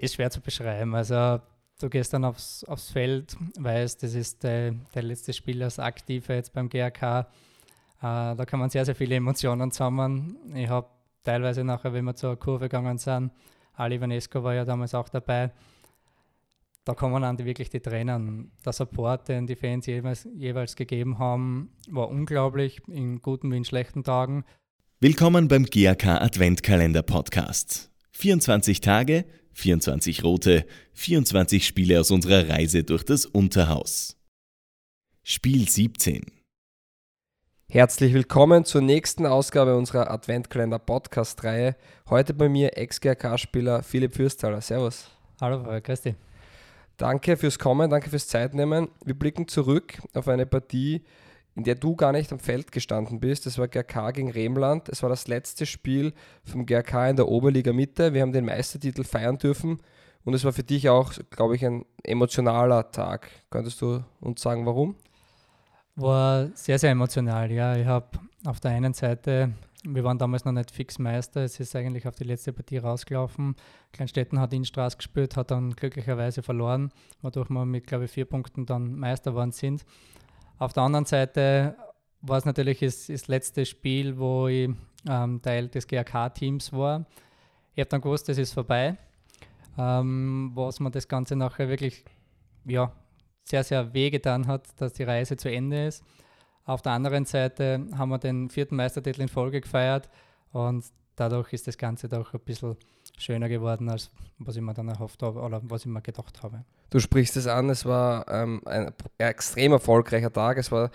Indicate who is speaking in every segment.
Speaker 1: Ist schwer zu beschreiben. Also du gehst dann aufs, aufs Feld, weißt, das ist der, der letzte Spiel als Aktiver jetzt beim GRK. Äh, da kann man sehr, sehr viele Emotionen sammeln. Ich habe teilweise nachher, wenn wir zur Kurve gegangen sind, Ali Vanesco war ja damals auch dabei, da kommen dann die, wirklich die Tränen. Der Support, den die Fans jeweils, jeweils gegeben haben, war unglaublich, in guten wie in schlechten Tagen.
Speaker 2: Willkommen beim GAK Adventkalender Podcast. 24 Tage, 24 rote, 24 Spiele aus unserer Reise durch das Unterhaus. Spiel 17.
Speaker 3: Herzlich willkommen zur nächsten Ausgabe unserer Adventkalender Podcast-Reihe. Heute bei mir Ex-GRK-Spieler Philipp Fürsthaler. Servus.
Speaker 1: Hallo, Christi.
Speaker 3: Danke fürs Kommen, danke fürs Zeitnehmen. Wir blicken zurück auf eine Partie, in der du gar nicht am Feld gestanden bist. Das war GRK gegen Remland. Es war das letzte Spiel vom GRK in der Oberliga Mitte. Wir haben den Meistertitel feiern dürfen und es war für dich auch, glaube ich, ein emotionaler Tag. Könntest du uns sagen, warum?
Speaker 1: War sehr, sehr emotional, ja. Ich habe auf der einen Seite wir waren damals noch nicht fix Meister. Es ist eigentlich auf die letzte Partie rausgelaufen. Kleinstetten hat in Straß gespielt, hat dann glücklicherweise verloren, wodurch wir mit, glaube ich, vier Punkten dann Meister geworden sind. Auf der anderen Seite war es natürlich das, das letzte Spiel, wo ich ähm, Teil des GRK-Teams war. Ich habe dann gewusst, es ist vorbei. Ähm, was mir das Ganze nachher wirklich ja, sehr, sehr wehgetan hat, dass die Reise zu Ende ist. Auf der anderen Seite haben wir den vierten Meistertitel in Folge gefeiert und dadurch ist das Ganze doch ein bisschen schöner geworden, als was ich mir dann erhofft habe oder was ich mir gedacht habe.
Speaker 3: Du sprichst es an, es war ähm, ein extrem erfolgreicher Tag. Es war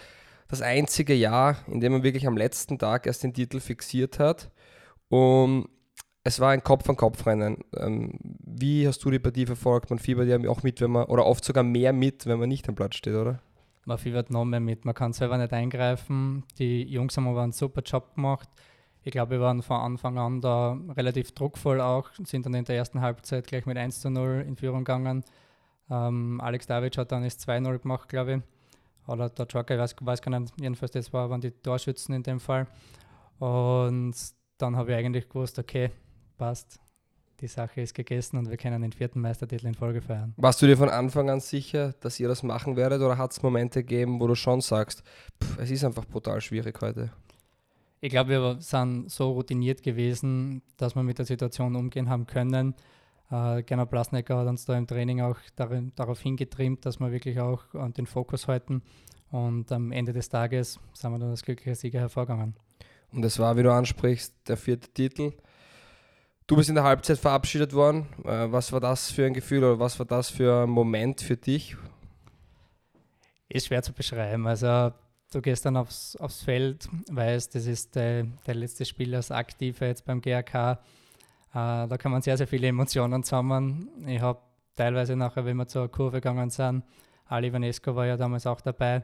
Speaker 3: das einzige Jahr, in dem man wirklich am letzten Tag erst den Titel fixiert hat. Und es war ein Kopf-an-Kopf-Rennen. Ähm, wie hast du die Partie verfolgt? Man fiebert ja auch mit, wenn man, oder oft sogar mehr mit, wenn man nicht am Platz steht, oder?
Speaker 1: man fiebert noch mehr mit. Man kann selber nicht eingreifen. Die Jungs haben aber einen super Job gemacht. Ich glaube, wir waren von Anfang an da relativ druckvoll auch, sind dann in der ersten Halbzeit gleich mit 1 zu 0 in Führung gegangen. Ähm, Alex David hat dann das 2-0 gemacht, glaube ich. Oder der Joker, ich weiß, weiß gar nicht, jedenfalls das war, waren die Torschützen in dem Fall. Und dann habe ich eigentlich gewusst, okay, passt, die Sache ist gegessen und wir können den vierten Meistertitel in Folge feiern.
Speaker 3: Warst du dir von Anfang an sicher, dass ihr das machen werdet oder hat es Momente gegeben, wo du schon sagst, pff, es ist einfach brutal schwierig heute?
Speaker 1: Ich glaube, wir sind so routiniert gewesen, dass wir mit der Situation umgehen haben können. Äh, Gernot Blasnecker hat uns da im Training auch darin, darauf hingetrimmt, dass wir wirklich auch äh, den Fokus halten. Und am Ende des Tages sind wir dann als glücklicher Sieger hervorgegangen.
Speaker 3: Und es war, wie du ansprichst, der vierte Titel. Du bist in der Halbzeit verabschiedet worden. Äh, was war das für ein Gefühl oder was war das für ein Moment für dich?
Speaker 1: Ist schwer zu beschreiben. Also du gehst dann aufs, aufs Feld, weißt, das ist der, der letzte Spiel als Aktiver jetzt beim GRK. Äh, da kann man sehr, sehr viele Emotionen sammeln. Ich habe teilweise nachher, wenn wir zur Kurve gegangen sind, Ali Vanesco war ja damals auch dabei,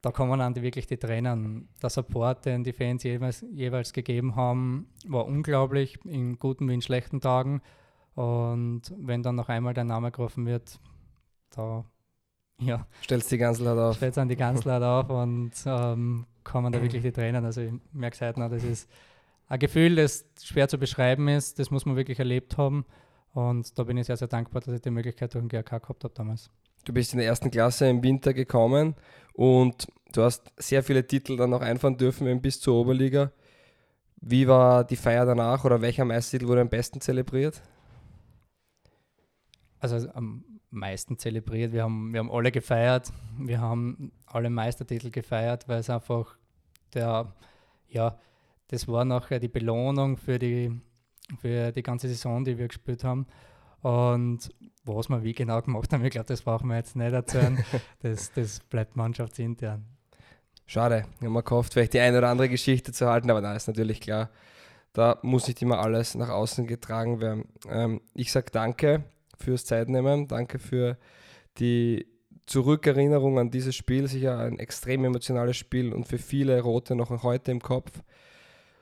Speaker 1: da kommen dann wirklich die Tränen. Der Support, den die Fans jeweils, jeweils gegeben haben, war unglaublich, in guten wie in schlechten Tagen. Und wenn dann noch einmal der Name gerufen wird, da ja.
Speaker 3: Stellst die Ganzlheit auf.
Speaker 1: Stellst dann die Ganzlheit auf und ähm, kommen da wirklich die Tränen. Also ich merke es heute noch, das ist ein Gefühl, das schwer zu beschreiben ist, das muss man wirklich erlebt haben. Und da bin ich sehr, sehr dankbar, dass ich die Möglichkeit durch den GRK gehabt habe damals.
Speaker 3: Du bist in der ersten Klasse im Winter gekommen und du hast sehr viele Titel dann noch einfahren dürfen bis zur Oberliga. Wie war die Feier danach oder welcher Meistertitel wurde am besten zelebriert?
Speaker 1: Also am meisten zelebriert. Wir haben, wir haben alle gefeiert. Wir haben alle Meistertitel gefeiert, weil es einfach der, ja, das war nachher die Belohnung für die, für die ganze Saison, die wir gespielt haben. Und was wir wie genau gemacht haben, ich glaube, das brauchen wir jetzt nicht erzählen. das, das bleibt mannschaftsintern.
Speaker 3: Schade, ich habe mir gehofft, vielleicht die eine oder andere Geschichte zu halten, aber da ist natürlich klar, da muss nicht immer alles nach außen getragen werden. Ähm, ich sage danke fürs Zeitnehmen, danke für die Zurückerinnerung an dieses Spiel, sicher ein extrem emotionales Spiel und für viele Rote noch heute im Kopf.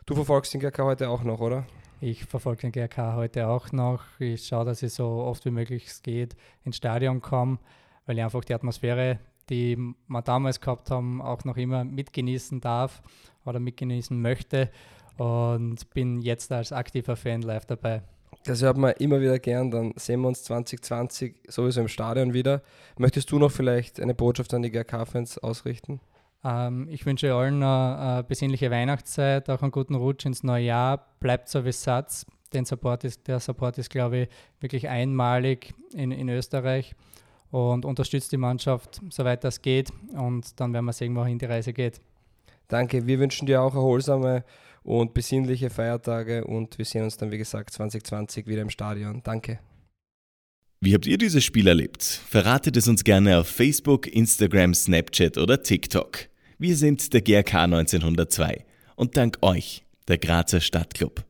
Speaker 3: Du verfolgst den GK heute auch noch, oder?
Speaker 1: Ich verfolge den GRK heute auch noch. Ich schaue, dass ich so oft wie möglich es geht ins Stadion komme, weil ich einfach die Atmosphäre, die wir damals gehabt haben, auch noch immer mitgenießen darf oder mitgenießen möchte und bin jetzt als aktiver Fan live dabei.
Speaker 3: Das hört man immer wieder gern. Dann sehen wir uns 2020 sowieso im Stadion wieder. Möchtest du noch vielleicht eine Botschaft an die GRK-Fans ausrichten?
Speaker 1: Ähm, ich wünsche allen eine, besinnliche Weihnachtszeit, auch einen guten Rutsch ins neue Jahr. Bleibt so wie Satz. Den Support ist, der Support ist, glaube ich, wirklich einmalig in, in Österreich und unterstützt die Mannschaft, soweit das geht. Und dann werden wir sehen, wohin die Reise geht.
Speaker 3: Danke. Wir wünschen dir auch erholsame und besinnliche Feiertage und wir sehen uns dann, wie gesagt, 2020 wieder im Stadion. Danke.
Speaker 2: Wie habt ihr dieses Spiel erlebt? Verratet es uns gerne auf Facebook, Instagram, Snapchat oder TikTok. Wir sind der GRK 1902 und dank euch, der Grazer Stadtclub.